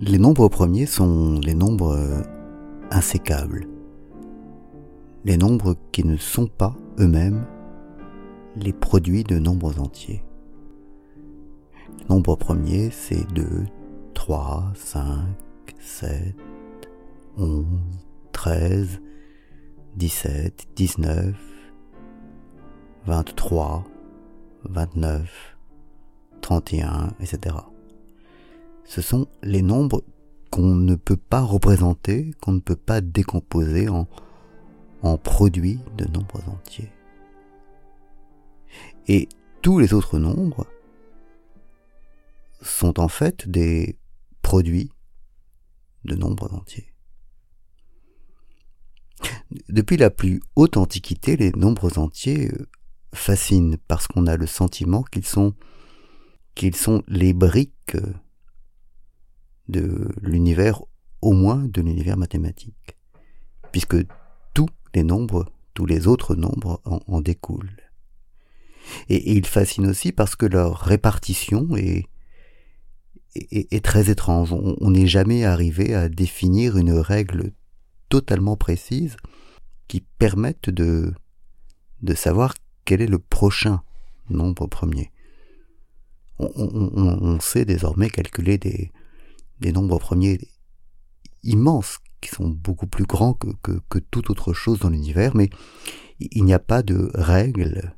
Les nombres premiers sont les nombres euh, insécables, les nombres qui ne sont pas eux-mêmes les produits de nombres entiers. Les nombres premiers, c'est 2, 3, 5, 7, 11, 13, 17, 19, 23, 29, 31, etc ce sont les nombres qu'on ne peut pas représenter, qu'on ne peut pas décomposer en, en produits de nombres entiers. Et tous les autres nombres sont en fait des produits de nombres entiers. Depuis la plus haute antiquité, les nombres entiers euh, fascinent parce qu'on a le sentiment qu'ils sont qu'ils sont les briques de l'univers, au moins de l'univers mathématique, puisque tous les nombres, tous les autres nombres en, découlent. Et, ils fascinent aussi parce que leur répartition est, très étrange. On n'est jamais arrivé à définir une règle totalement précise qui permette de, savoir quel est le prochain nombre premier. On sait désormais calculer des, des nombres premiers immenses qui sont beaucoup plus grands que, que, toute autre chose dans l'univers, mais il n'y a pas de règles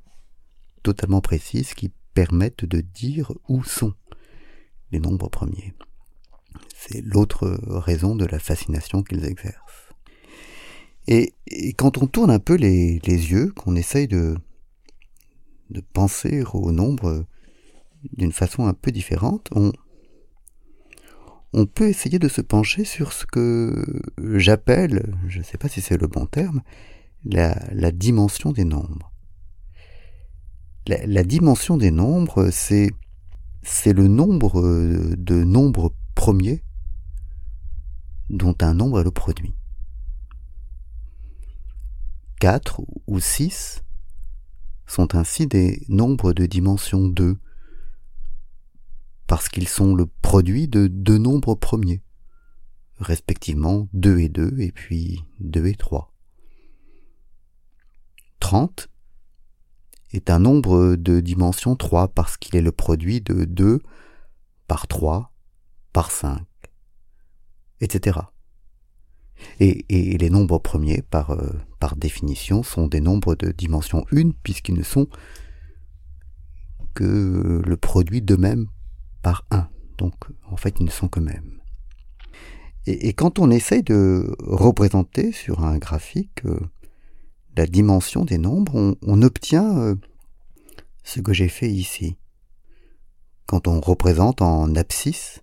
totalement précises qui permettent de dire où sont les nombres premiers. C'est l'autre raison de la fascination qu'ils exercent. Et, quand on tourne un peu les, les yeux, qu'on essaye de, de penser aux nombres d'une façon un peu différente, on, on peut essayer de se pencher sur ce que j'appelle, je ne sais pas si c'est le bon terme, la, dimension des nombres. La, dimension des nombres, c'est c'est le nombre de nombres premiers dont un nombre est le produit. 4 ou 6 sont ainsi des nombres de dimension 2, parce qu'ils sont le produit de deux nombres premiers, respectivement 2 et 2 et puis 2 et 3. 30 est un nombre de dimension 3 parce qu'il est le produit de 2 par 3 par 5, etc. Et, les nombres premiers, par, euh, par définition, sont des nombres de dimension 1 puisqu'ils ne sont que le produit d'eux-mêmes par 1. Donc en fait ils ne sont que mêmes. Et, quand on essaye de représenter sur un graphique euh, la dimension des nombres, on, obtient euh, ce que j'ai fait ici. Quand on représente en abscisse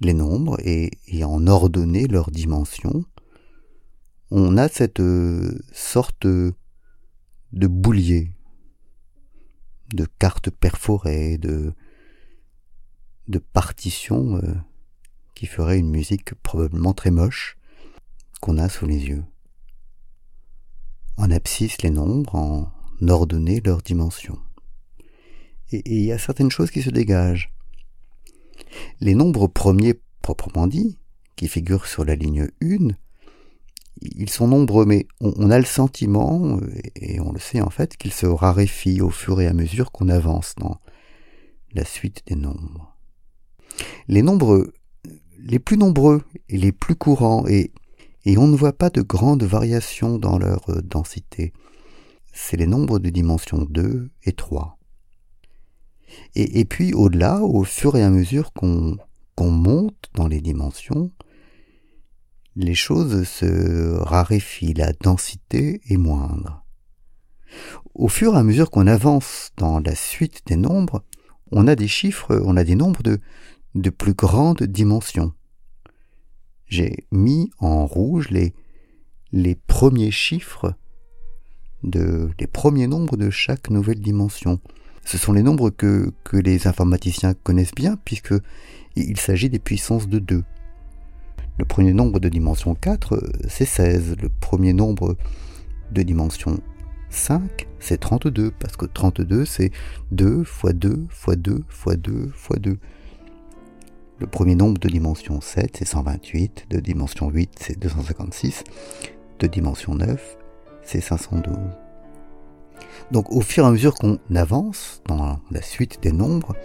les nombres et, en ordonnée leurs dimensions, on a cette euh, sorte de boulier, de carte perforée, de, de partition euh, qui ferait une musique probablement très moche qu'on a sous les yeux. En abscisse les nombres, en ordonnée leurs dimensions. Et il y a certaines choses qui se dégagent. Les nombres premiers proprement dits, qui figurent sur la ligne 1, ils sont nombreux, mais on, a le sentiment, et on le sait en fait, qu'ils se raréfient au fur et à mesure qu'on avance dans la suite des nombres. Les nombres les plus nombreux et les plus courants, et, et on ne voit pas de grandes variations dans leur euh, densité, c'est les nombres de dimension 2 et 3. Et, puis au-delà, au fur et à mesure qu'on monte dans les dimensions, les choses se raréfient, la densité est moindre. Au fur et à mesure qu'on avance dans la suite des nombres, on a des chiffres, on a des nombres de, de plus grande dimension. J'ai mis en rouge les, premiers chiffres de les premiers nombres de chaque nouvelle dimension. Ce sont les nombres que, que les informaticiens connaissent bien puisque il s'agit des puissances de 2. Le premier nombre de dimension 4, c'est 16. Le premier nombre de dimension 5, c'est 32, parce que 32, c'est 2 fois 2 fois 2 fois 2 fois 2 Le premier nombre de dimension 7, c'est 128, de dimension 8, c'est 256, de dimension 9, c'est 512. Donc au fur et à mesure qu'on avance dans la suite des nombres,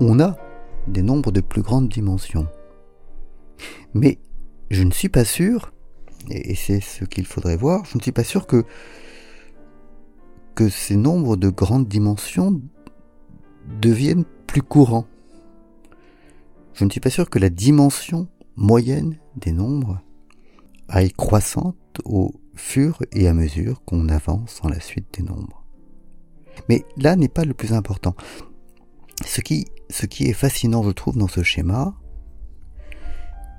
on a des nombres de plus grandes dimensions. Mais je ne suis pas sûr, et c'est ce qu'il faudrait voir, je ne suis pas sûr que, que ces nombres de grandes dimensions deviennent plus courants. Je ne suis pas sûr que la dimension moyenne des nombres aille croissante au fur et à mesure qu'on avance dans la suite des nombres. Mais là n'est pas le plus important. Ce qui, ce qui est fascinant, je trouve, dans ce schéma,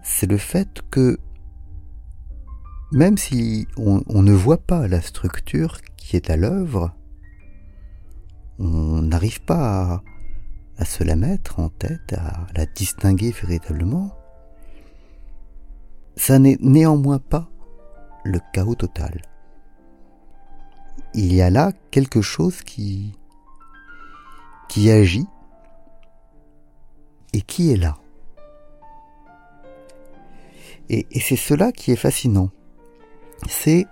c'est le fait que même si on, ne voit pas la structure qui est à l'œuvre, on n'arrive pas à, à, se la mettre en tête, à la distinguer véritablement, ça n'est néanmoins pas le chaos total. Il y a là quelque chose qui, qui agit et qui est là. Et, c'est cela qui est fascinant. C'est,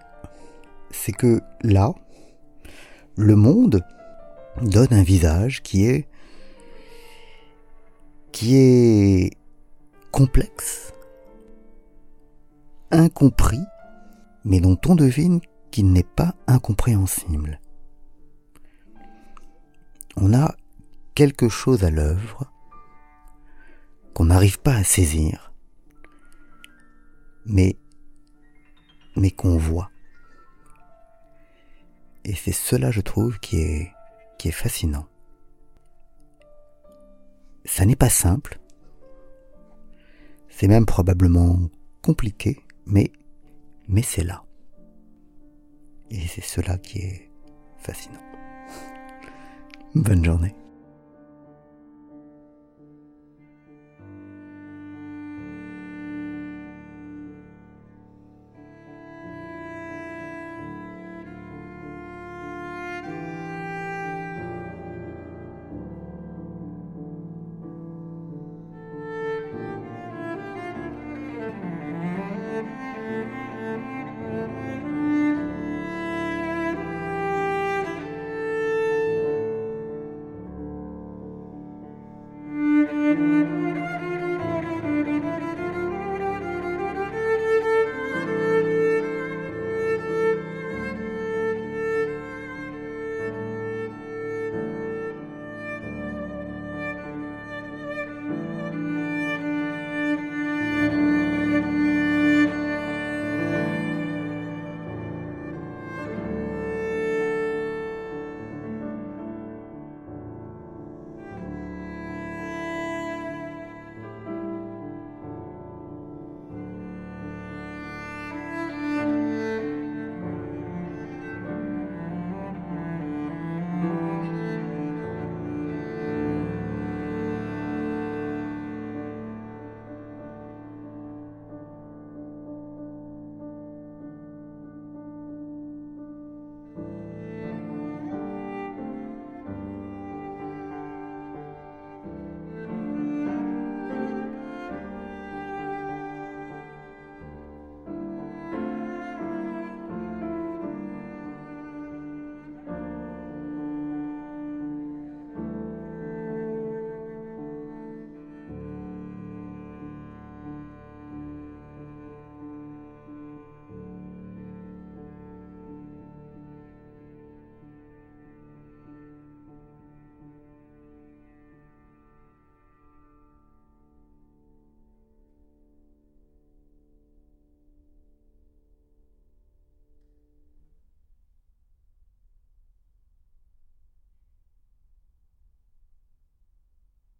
c'est que là, le monde donne un visage qui est, qui est complexe, incompris, mais dont on devine qu'il n'est pas incompréhensible. On a quelque chose à l'œuvre qu'on n'arrive pas à saisir, mais, mais qu'on voit. Et c'est cela, je trouve, qui est, qui est fascinant. Ça n'est pas simple, c'est même probablement compliqué, mais mais c'est là. Et c'est cela qui est fascinant. Bonne journée.